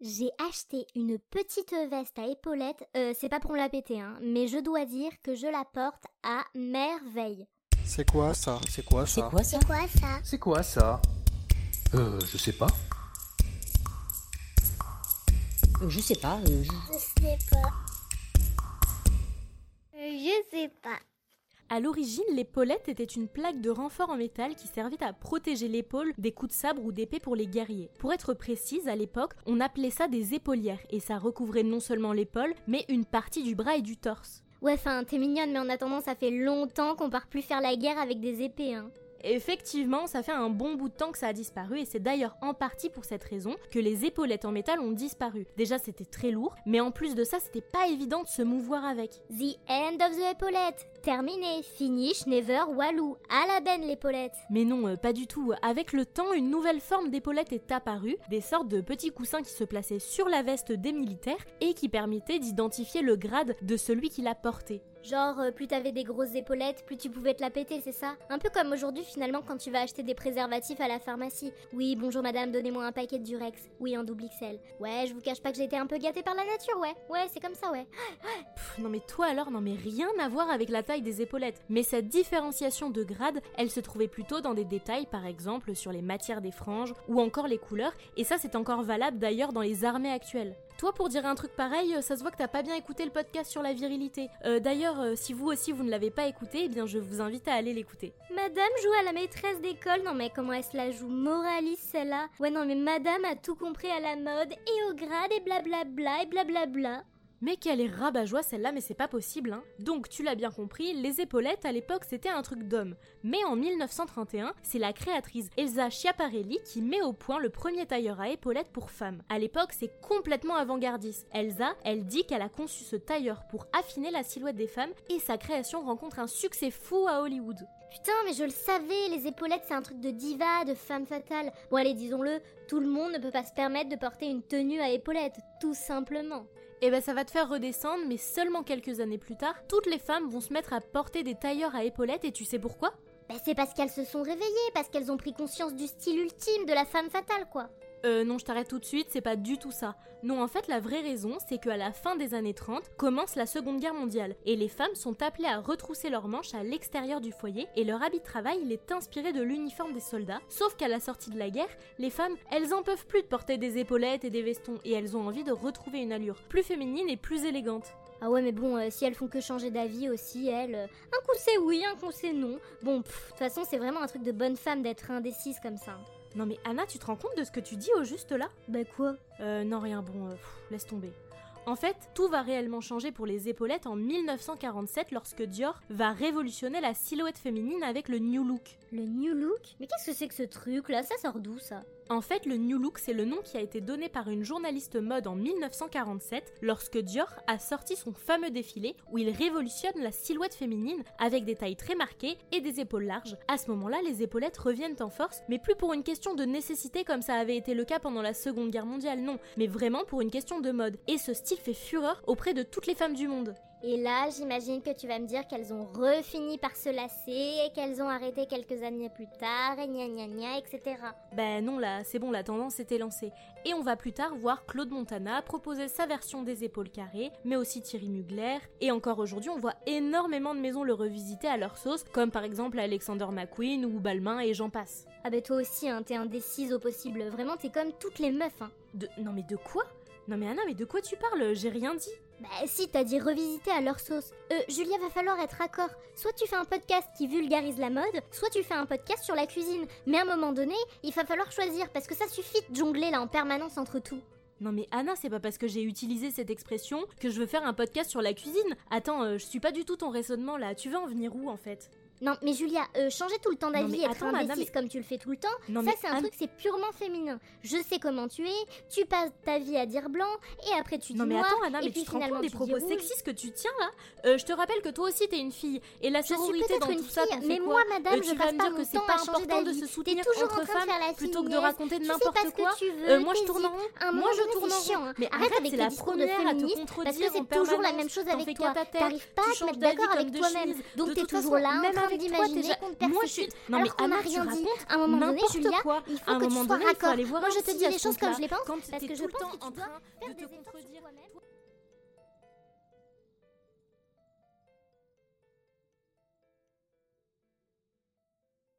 J'ai acheté une petite veste à épaulettes, euh, c'est pas pour me la péter, hein, mais je dois dire que je la porte à merveille. C'est quoi ça? C'est quoi C'est ça quoi ça? C'est quoi ça? C'est quoi ça? Euh, je sais pas. Euh, Je sais pas. euh, je- Je sais pas. Je sais pas. À l'origine, l'épaulette était une plaque de renfort en métal qui servait à protéger l'épaule des coups de sabre ou d'épée pour les guerriers. Pour être précise, à l'époque, on appelait ça des épaulières et ça recouvrait non seulement l'épaule, mais une partie du bras et du torse. Ouais, enfin, t'es mignonne, mais en attendant, ça fait longtemps qu'on part plus faire la guerre avec des épées, hein. Effectivement, ça fait un bon bout de temps que ça a disparu et c'est d'ailleurs en partie pour cette raison que les épaulettes en métal ont disparu. Déjà, c'était très lourd, mais en plus de ça, c'était pas évident de se mouvoir avec. The end of the épaulette. Terminé. Finish, never, walou. À la benne l'épaulette. Mais non, euh, pas du tout. Avec le temps, une nouvelle forme d'épaulette est apparue, des sortes de petits coussins qui se plaçaient sur la veste des militaires et qui permettaient d'identifier le grade de celui qui la portait. Genre, euh, plus t'avais des grosses épaulettes, plus tu pouvais te la péter, c'est ça? Un peu comme aujourd'hui finalement quand tu vas acheter des préservatifs à la pharmacie. Oui, bonjour madame, donnez-moi un paquet de Durex. Oui, un double XL. Ouais, je vous cache pas que été un peu gâtée par la nature, ouais. Ouais, c'est comme ça, ouais. Pff, non mais toi alors, non mais rien à voir avec la taille des épaulettes. Mais cette différenciation de grade, elle se trouvait plutôt dans des détails, par exemple sur les matières des franges ou encore les couleurs, et ça c'est encore valable d'ailleurs dans les armées actuelles. Toi, pour dire un truc pareil, euh, ça se voit que t'as pas bien écouté le podcast sur la virilité. Euh, D'ailleurs, euh, si vous aussi vous ne l'avez pas écouté, eh bien je vous invite à aller l'écouter. Madame joue à la maîtresse d'école. Non mais comment elle se la joue? Moraliste celle-là Ouais, non mais madame a tout compris à la mode et au grade et blablabla et blablabla. Mais qu'elle est rabat-joie celle-là, mais c'est pas possible, hein. Donc, tu l'as bien compris, les épaulettes à l'époque c'était un truc d'homme. Mais en 1931, c'est la créatrice Elsa Schiaparelli qui met au point le premier tailleur à épaulettes pour femmes. À l'époque, c'est complètement avant-gardiste. Elsa, elle dit qu'elle a conçu ce tailleur pour affiner la silhouette des femmes et sa création rencontre un succès fou à Hollywood. Putain, mais je le savais, les épaulettes c'est un truc de diva, de femme fatale. Bon allez, disons-le, tout le monde ne peut pas se permettre de porter une tenue à épaulettes, tout simplement. Et ben ça va te faire redescendre, mais seulement quelques années plus tard, toutes les femmes vont se mettre à porter des tailleurs à épaulettes et tu sais pourquoi? Bah c'est parce qu'elles se sont réveillées, parce qu'elles ont pris conscience du style ultime de la femme fatale, quoi. Euh, non, je t'arrête tout de suite, c'est pas du tout ça. Non, en fait, la vraie raison, c'est qu'à la fin des années 30 commence la Seconde Guerre mondiale, et les femmes sont appelées à retrousser leurs manches à l'extérieur du foyer, et leur habit de travail, il est inspiré de l'uniforme des soldats, sauf qu'à la sortie de la guerre, les femmes, elles en peuvent plus de porter des épaulettes et des vestons, et elles ont envie de retrouver une allure plus féminine et plus élégante. Ah ouais, mais bon, euh, si elles font que changer d'avis aussi, elles. euh, un coup c'est oui, un coup c'est non. Bon, de toute façon, c'est vraiment un truc de bonne femme d'être indécise comme ça. Non mais Anna, tu te rends compte de ce que tu dis au juste là? Bah quoi? Euh, non, rien, bon, euh, pff, laisse tomber. En fait, tout va réellement changer pour les épaulettes en 1947 lorsque Dior va révolutionner la silhouette féminine avec le New Look. Le New Look? Mais qu'est-ce que c'est que ce truc là Ça sort d'où ça? En fait, le New Look, c'est le nom qui a été donné par une journaliste mode en 1947 lorsque Dior a sorti son fameux défilé où il révolutionne la silhouette féminine avec des tailles très marquées et des épaules larges. À ce moment-là, les épaulettes reviennent en force, mais plus pour une question de nécessité comme ça avait été le cas pendant la Seconde Guerre mondiale, non, mais vraiment pour une question de mode. Et ce style fait fureur auprès de toutes les femmes du monde. Et là, j'imagine que tu vas me dire qu'elles ont refini par se lasser et qu'elles ont arrêté quelques années plus tard, et gna gna gna, etc. Ben non, là, c'est bon, la tendance était lancée. Et on va plus tard voir Claude Montana proposer sa version des épaules carrées, mais aussi Thierry Mugler. Et encore aujourd'hui, on voit énormément de maisons le revisiter à leur sauce, comme par exemple Alexander McQueen ou Balmain et j'en passe. Ah bah toi aussi, hein, t'es indécise au possible. Vraiment, t'es comme toutes les meufs, hein. De... Non mais de quoi? Non mais Anna, mais de quoi tu parles? J'ai rien dit. Bah si, t'as dit revisiter à leur sauce. Euh, Julia, va falloir être raccord. Soit tu fais un podcast qui vulgarise la mode, soit tu fais un podcast sur la cuisine. Mais à un moment donné, il va falloir choisir, parce que ça suffit de jongler là en permanence entre tout. Non mais Anna, c'est pas parce que j'ai utilisé cette expression que je veux faire un podcast sur la cuisine. Attends, euh, je suis pas du tout ton raisonnement là. Tu veux en venir où en fait? Non, mais Julia, euh, changer tout le temps d'avis mais et être attends, madame, indécise comme tu le fais tout le temps, Non ça mais c'est un truc, c'est purement féminin. Je sais comment tu es, tu passes ta vie à dire blanc, et après tu dis Non mais noir, attends Anna, et mais puis tu te rends finalement compte des propos sexistes que tu tiens là Euh, Je te rappelle que toi aussi t'es une fille et la sororité dans une tout ça fille, fais mais moi, madame, Euh, je tu vas me pas dire que c'est pas important de se soutenir entre femmes plutôt que de raconter n'importe quoi. moi je tourne en rond. Moi je tourne en rond. Mais Arrête avec la première à te contredire parce que c'est toujours la même chose avec toi. T'arrives pas à te mettre d'accord avec toi-même. Donc t'es toujours là avec toi, Moi, je suis. Non, mais Anna, rien dit. À un moment donné, Julia, quoi. il faut que tu sois raccord. Moi, je te dis les choses comme je les pense, parce que je pense temps que tu en dois train faire de des te efforts sur contredire. toi-même.